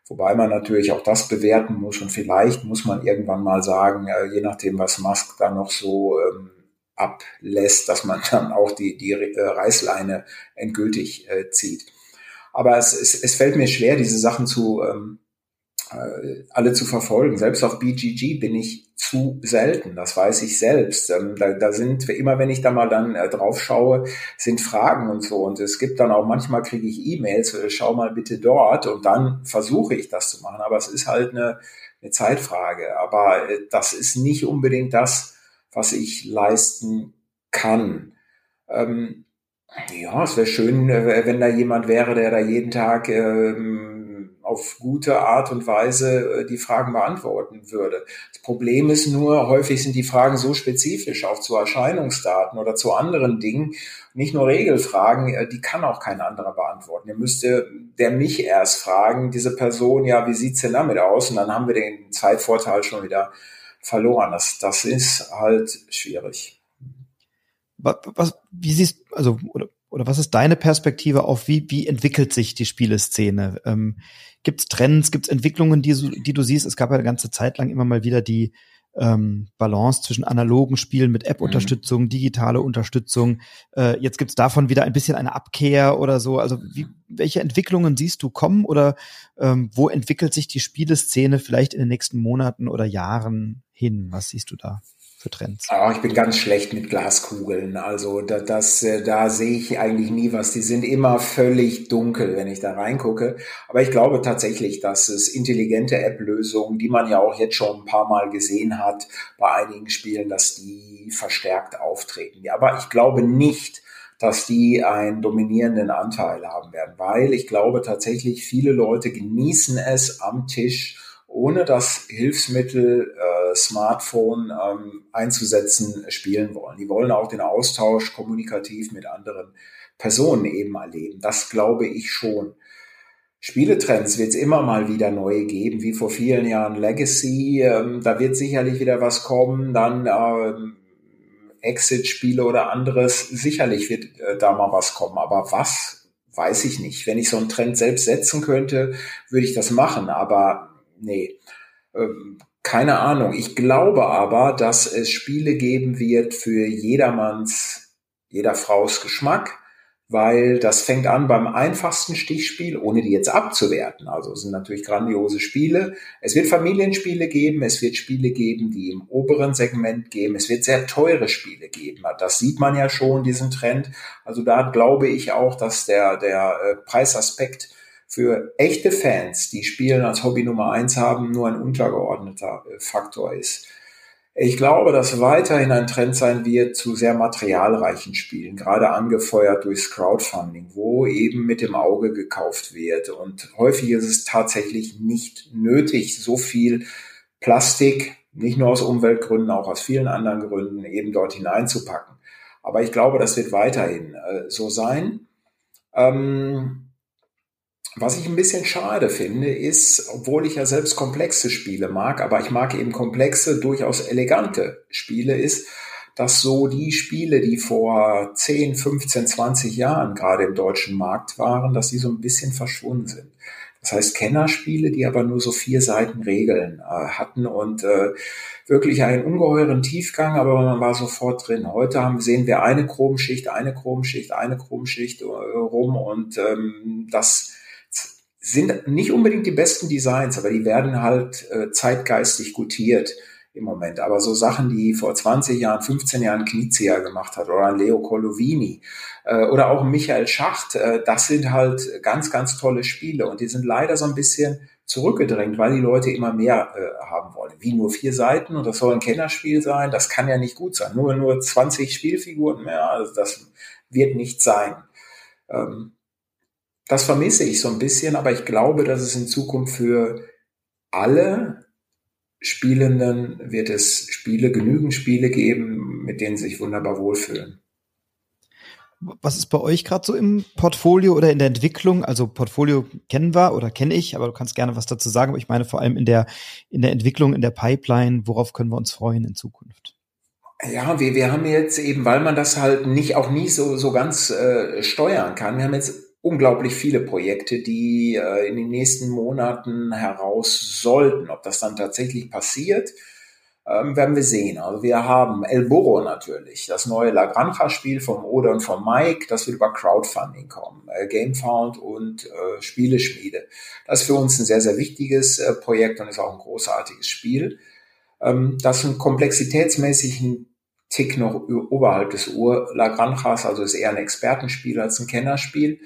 Wobei man natürlich auch das bewerten muss und vielleicht muss man irgendwann mal sagen, je nachdem, was Musk da noch so ähm, ablässt, dass man dann auch die, die äh, Reißleine endgültig äh, zieht. Aber es, es, es fällt mir schwer, diese Sachen zu ähm, äh, alle zu verfolgen. Selbst auf BGG bin ich zu selten, das weiß ich selbst. Ähm, da, da sind, immer wenn ich da mal dann äh, drauf schaue, sind Fragen und so. Und es gibt dann auch manchmal kriege ich E-Mails, äh, schau mal bitte dort und dann versuche ich das zu machen. Aber es ist halt eine, eine Zeitfrage. Aber äh, das ist nicht unbedingt das, was ich leisten kann. Ähm, ja, es wäre schön, äh, wenn da jemand wäre, der da jeden Tag ähm, auf gute Art und Weise äh, die Fragen beantworten würde. Das Problem ist nur, häufig sind die Fragen so spezifisch, auch zu Erscheinungsdaten oder zu anderen Dingen, nicht nur Regelfragen, äh, die kann auch kein anderer beantworten. Ihr müsste der mich erst fragen, diese Person, ja, wie sieht's denn damit aus? Und dann haben wir den Zeitvorteil schon wieder verloren. Das, das ist halt schwierig. Was, was, wie siehst, also, oder oder was ist deine Perspektive auf, wie, wie entwickelt sich die Spieleszene? Ähm, gibt es Trends, gibt es Entwicklungen, die, die du siehst? Es gab ja eine ganze Zeit lang immer mal wieder die ähm, Balance zwischen analogen Spielen mit App-Unterstützung, mhm. digitale Unterstützung. Äh, jetzt gibt's davon wieder ein bisschen eine Abkehr oder so. Also wie, welche Entwicklungen siehst du kommen oder ähm, wo entwickelt sich die Spieleszene vielleicht in den nächsten Monaten oder Jahren hin? Was siehst du da? Für Trends? Oh, ich bin ganz schlecht mit Glaskugeln. Also da, das, äh, da sehe ich eigentlich nie was. Die sind immer völlig dunkel, wenn ich da reingucke. Aber ich glaube tatsächlich, dass es intelligente App-Lösungen, die man ja auch jetzt schon ein paar Mal gesehen hat bei einigen Spielen, dass die verstärkt auftreten. Aber ich glaube nicht, dass die einen dominierenden Anteil haben werden, weil ich glaube tatsächlich, viele Leute genießen es am Tisch ohne das Hilfsmittel äh, Smartphone ähm, einzusetzen, spielen wollen. Die wollen auch den Austausch kommunikativ mit anderen Personen eben erleben. Das glaube ich schon. Spieletrends wird es immer mal wieder neue geben, wie vor vielen Jahren Legacy. Ähm, da wird sicherlich wieder was kommen. Dann ähm, Exit-Spiele oder anderes. Sicherlich wird äh, da mal was kommen. Aber was, weiß ich nicht. Wenn ich so einen Trend selbst setzen könnte, würde ich das machen. Aber nee, ähm, keine Ahnung. Ich glaube aber, dass es Spiele geben wird für jedermanns, jeder Fraus Geschmack, weil das fängt an beim einfachsten Stichspiel, ohne die jetzt abzuwerten. Also es sind natürlich grandiose Spiele. Es wird Familienspiele geben, es wird Spiele geben, die im oberen Segment geben, es wird sehr teure Spiele geben. Das sieht man ja schon, diesen Trend. Also da glaube ich auch, dass der, der äh, Preisaspekt für echte Fans, die Spielen als Hobby Nummer eins haben, nur ein untergeordneter äh, Faktor ist. Ich glaube, dass weiterhin ein Trend sein wird zu sehr materialreichen Spielen, gerade angefeuert durchs Crowdfunding, wo eben mit dem Auge gekauft wird. Und häufig ist es tatsächlich nicht nötig, so viel Plastik, nicht nur aus Umweltgründen, auch aus vielen anderen Gründen, eben dort hineinzupacken. Aber ich glaube, das wird weiterhin äh, so sein. Ähm, was ich ein bisschen schade finde, ist, obwohl ich ja selbst komplexe Spiele mag, aber ich mag eben komplexe, durchaus elegante Spiele, ist, dass so die Spiele, die vor 10, 15, 20 Jahren gerade im deutschen Markt waren, dass die so ein bisschen verschwunden sind. Das heißt Kennerspiele, die aber nur so vier Seiten Regeln äh, hatten und äh, wirklich einen ungeheuren Tiefgang, aber man war sofort drin. Heute haben, sehen wir eine Chromschicht, eine Chromschicht, eine Chromschicht äh, rum und ähm, das sind nicht unbedingt die besten Designs, aber die werden halt äh, zeitgeistig gutiert im Moment. Aber so Sachen, die vor 20 Jahren, 15 Jahren Knizia gemacht hat oder ein Leo Colovini äh, oder auch Michael Schacht, äh, das sind halt ganz, ganz tolle Spiele und die sind leider so ein bisschen zurückgedrängt, weil die Leute immer mehr äh, haben wollen. Wie nur vier Seiten und das soll ein Kennerspiel sein, das kann ja nicht gut sein. Nur, nur 20 Spielfiguren mehr, also das wird nicht sein. Ähm, das vermisse ich so ein bisschen, aber ich glaube, dass es in Zukunft für alle Spielenden wird es Spiele, genügend Spiele geben, mit denen sie sich wunderbar wohlfühlen. Was ist bei euch gerade so im Portfolio oder in der Entwicklung? Also Portfolio kennen wir oder kenne ich, aber du kannst gerne was dazu sagen. Aber ich meine vor allem in der, in der Entwicklung, in der Pipeline, worauf können wir uns freuen in Zukunft? Ja, wir, wir haben jetzt eben, weil man das halt nicht auch nie so, so ganz äh, steuern kann, wir haben jetzt unglaublich viele Projekte, die äh, in den nächsten Monaten heraus sollten. Ob das dann tatsächlich passiert, ähm, werden wir sehen. Also wir haben El Burro natürlich, das neue La Granja-Spiel vom Ode und vom Mike, das wird über Crowdfunding kommen, äh, Gamefound und äh, Spieleschmiede. Das ist für uns ein sehr, sehr wichtiges äh, Projekt und ist auch ein großartiges Spiel. Ähm, das einen komplexitätsmäßigen Tick noch oberhalb des Ur La Granjas, also ist eher ein Expertenspiel als ein Kennerspiel.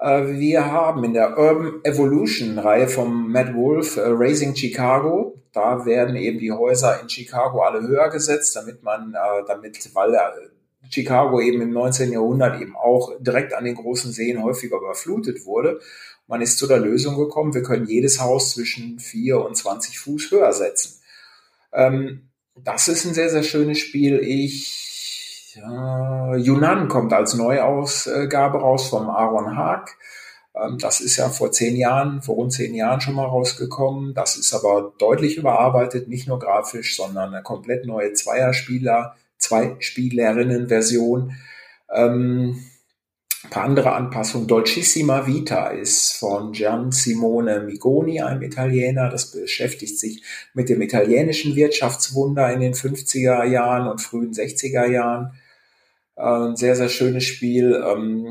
Äh, wir haben in der Urban Evolution Reihe vom Matt Wolf äh, Raising Chicago. Da werden eben die Häuser in Chicago alle höher gesetzt, damit man, äh, damit, weil Chicago eben im 19. Jahrhundert eben auch direkt an den großen Seen häufiger überflutet wurde. Man ist zu der Lösung gekommen, wir können jedes Haus zwischen 4 und 20 Fuß höher setzen. Ähm, das ist ein sehr, sehr schönes Spiel. Ich ja, Yunnan kommt als Neuausgabe raus vom Aaron Haag. Ähm, das ist ja vor zehn Jahren, vor rund zehn Jahren schon mal rausgekommen. Das ist aber deutlich überarbeitet, nicht nur grafisch, sondern eine komplett neue Zweierspieler, Zwei-Spielerinnen-Version. Ähm, ein paar andere Anpassungen. Dolcissima Vita ist von Gian Simone Migoni, einem Italiener. Das beschäftigt sich mit dem italienischen Wirtschaftswunder in den 50er Jahren und frühen 60er Jahren. Äh, ein sehr, sehr schönes Spiel. Ähm,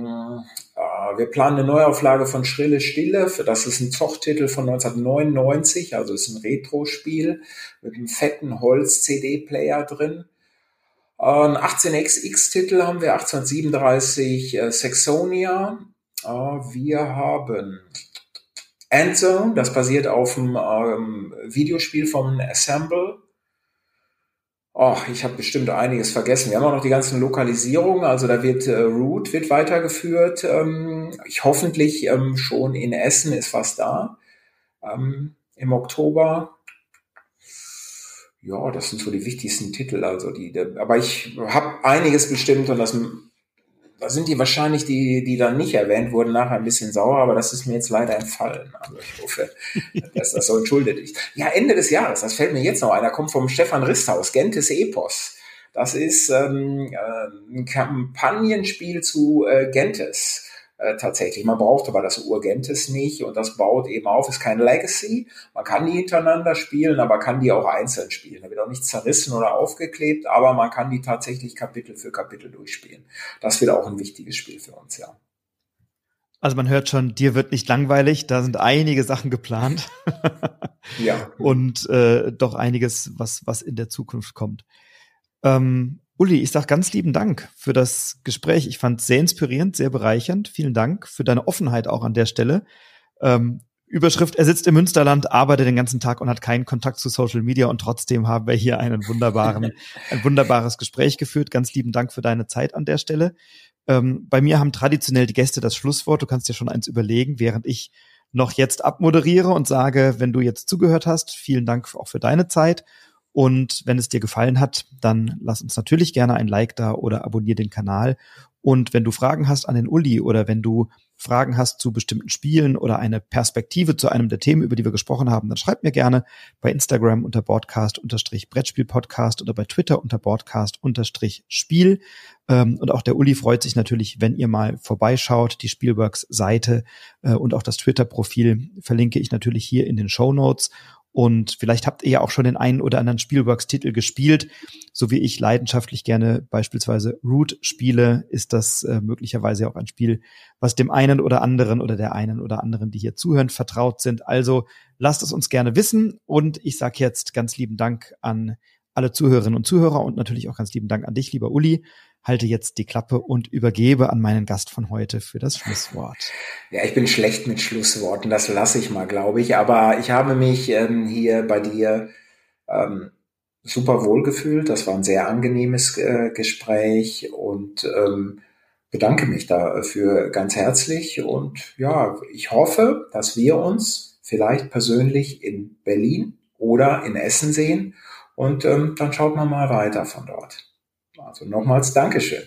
äh, wir planen eine Neuauflage von Schrille Stille. Das ist ein Zochtitel von 1999, also ist ein Retro-Spiel mit einem fetten Holz-CD-Player drin. Ein 18XX-Titel haben wir 1837 äh, Saxonia. Äh, wir haben Endzone, das basiert auf dem ähm, Videospiel vom Assemble. Oh, ich habe bestimmt einiges vergessen. Wir haben auch noch die ganzen Lokalisierungen, also da wird äh, Root wird weitergeführt. Ähm, ich hoffentlich ähm, schon in Essen ist was da. Ähm, Im Oktober ja, das sind so die wichtigsten Titel. Also die, aber ich habe einiges bestimmt und das, da sind die wahrscheinlich die, die dann nicht erwähnt wurden, nachher ein bisschen sauer, aber das ist mir jetzt leider entfallen. Also ich hoffe, dass das so entschuldigt ist. Ja, Ende des Jahres, das fällt mir jetzt noch einer, kommt vom Stefan Risthaus, Gentes Epos. Das ist ähm, äh, ein Kampagnenspiel zu äh, Gentes äh, tatsächlich. Man braucht aber das Urgentes nicht und das baut eben auf, ist kein Legacy. Man kann die hintereinander spielen, aber kann die auch einzeln spielen. Da wird auch nicht zerrissen oder aufgeklebt, aber man kann die tatsächlich Kapitel für Kapitel durchspielen. Das wird auch ein wichtiges Spiel für uns, ja. Also man hört schon, dir wird nicht langweilig, da sind einige Sachen geplant. ja. Und äh, doch einiges, was, was in der Zukunft kommt. Ähm, Uli, ich sag ganz lieben Dank für das Gespräch. Ich fand es sehr inspirierend, sehr bereichernd. Vielen Dank für deine Offenheit auch an der Stelle. Ähm, Überschrift, er sitzt im Münsterland, arbeitet den ganzen Tag und hat keinen Kontakt zu Social Media und trotzdem haben wir hier einen wunderbaren, ein wunderbares Gespräch geführt. Ganz lieben Dank für deine Zeit an der Stelle. Ähm, bei mir haben traditionell die Gäste das Schlusswort. Du kannst dir schon eins überlegen, während ich noch jetzt abmoderiere und sage, wenn du jetzt zugehört hast, vielen Dank auch für deine Zeit und wenn es dir gefallen hat, dann lass uns natürlich gerne ein Like da oder abonniere den Kanal. Und wenn du Fragen hast an den Uli oder wenn du Fragen hast zu bestimmten Spielen oder eine Perspektive zu einem der Themen, über die wir gesprochen haben, dann schreib mir gerne bei Instagram unter Broadcast-Brettspiel-Podcast oder bei Twitter unter Broadcast-Spiel. Ähm, und auch der Uli freut sich natürlich, wenn ihr mal vorbeischaut. Die Spielworks-Seite äh, und auch das Twitter-Profil verlinke ich natürlich hier in den Show Notes. Und vielleicht habt ihr ja auch schon den einen oder anderen Spielworks-Titel gespielt. So wie ich leidenschaftlich gerne beispielsweise Root spiele, ist das äh, möglicherweise auch ein Spiel, was dem einen oder anderen oder der einen oder anderen, die hier zuhören, vertraut sind. Also lasst es uns gerne wissen. Und ich sage jetzt ganz lieben Dank an alle Zuhörerinnen und Zuhörer und natürlich auch ganz lieben Dank an dich, lieber Uli, halte jetzt die Klappe und übergebe an meinen Gast von heute für das Schlusswort. Ja, ich bin schlecht mit Schlussworten, das lasse ich mal, glaube ich. Aber ich habe mich ähm, hier bei dir ähm, super wohl gefühlt. Das war ein sehr angenehmes äh, Gespräch und ähm, bedanke mich dafür ganz herzlich. Und ja, ich hoffe, dass wir uns vielleicht persönlich in Berlin oder in Essen sehen. Und ähm, dann schaut man mal weiter von dort. Also nochmals Dankeschön.